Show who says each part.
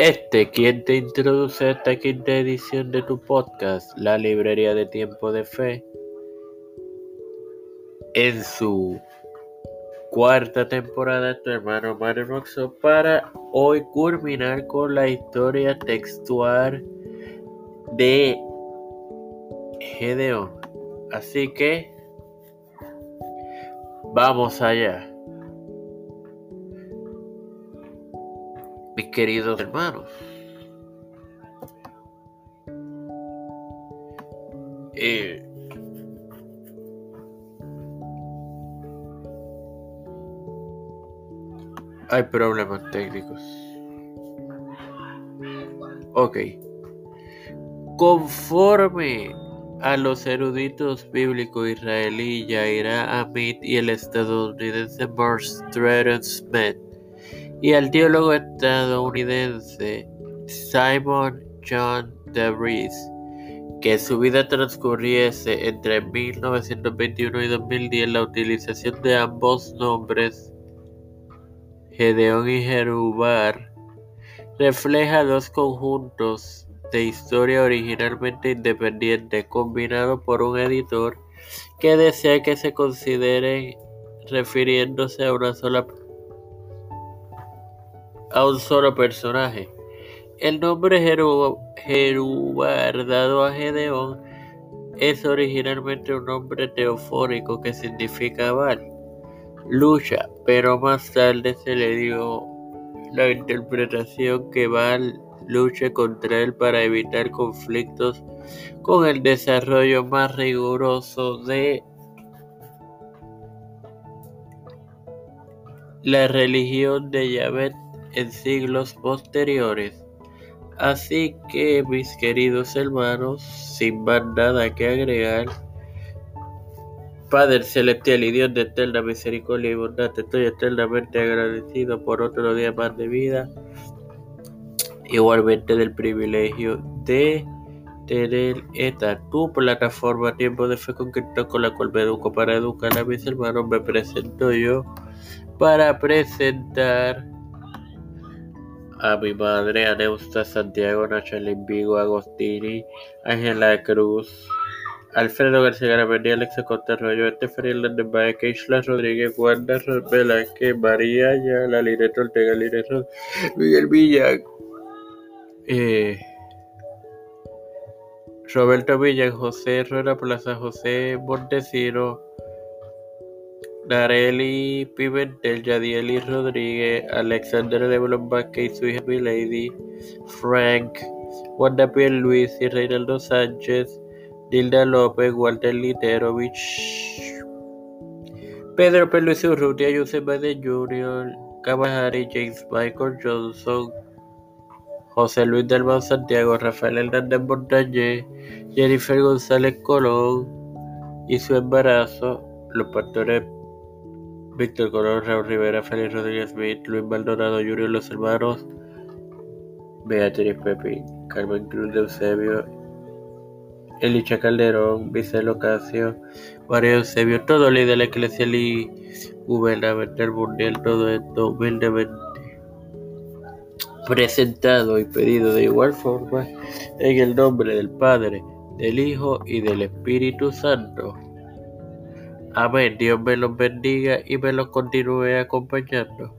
Speaker 1: Este, quien te introduce a esta quinta edición de tu podcast, La Librería de Tiempo de Fe, en su cuarta temporada, tu hermano Mario Roxo, para hoy culminar con la historia textual de Gedeón. Así que, vamos allá. Queridos hermanos. Eh, hay problemas técnicos. Ok. Conforme a los eruditos bíblicos israelí Yaira Amit y el estadounidense Mark Stratton Smith, y al teólogo estadounidense Simon John DeVries que su vida transcurriese entre 1921 y 2010 la utilización de ambos nombres, Gedeón y Jerubar, refleja dos conjuntos de historia originalmente independientes combinados por un editor que desea que se consideren refiriéndose a una sola a un solo personaje. El nombre Jerubar dado a Gedeón es originalmente un nombre teofónico que significa Baal, lucha, pero más tarde se le dio la interpretación que Baal luche contra él para evitar conflictos con el desarrollo más riguroso de la religión de Yahvé en siglos posteriores. Así que, mis queridos hermanos, sin más nada que agregar, Padre celestial y Dios de eterna misericordia y bondad, estoy eternamente agradecido por otro día más de vida, igualmente del privilegio de tener esta tu plataforma Tiempo de Fe con con la cual me educo para educar a mis hermanos. Me presento yo para presentar a mi madre, Aneusta Santiago, Nachalín Vigo, Agostini, Ángela Cruz, Alfredo García Garamendi, Alexa Costa Arroyo, Estefanía Hernández Baez, Keishla Rodríguez, Wanda Velázquez, María La Lineto Ortega, Línez Miguel Villa, eh, Roberto Villa, José Herrera Plaza, José Montesino, Nareli Pimentel, Yadieli Rodríguez, Alexander Leblon Vázquez y su hija Milady, Frank, Wanda Luis y Reinaldo Sánchez, Dilda López, Walter Literovich, Pedro P. Luis Urrutia, Joseph Biden Jr., Kamahari, James Michael Johnson, José Luis del Santiago, Rafael Hernández Montañez, Jennifer González Colón y su embarazo, los pastores Víctor Colón, Raúl Rivera, Félix Rodríguez Smith, Luis Maldonado Jr., los hermanos Beatriz Pepín, Carmen Cruz de Eusebio, Elicha Calderón, Vicente Ocasio, María Eusebio, todo líder de la iglesia y gubernamental mundial, todo esto humildemente presentado y pedido de igual forma en el nombre del Padre, del Hijo y del Espíritu Santo. Amén. Dios me los bendiga y me los continúe acompañando.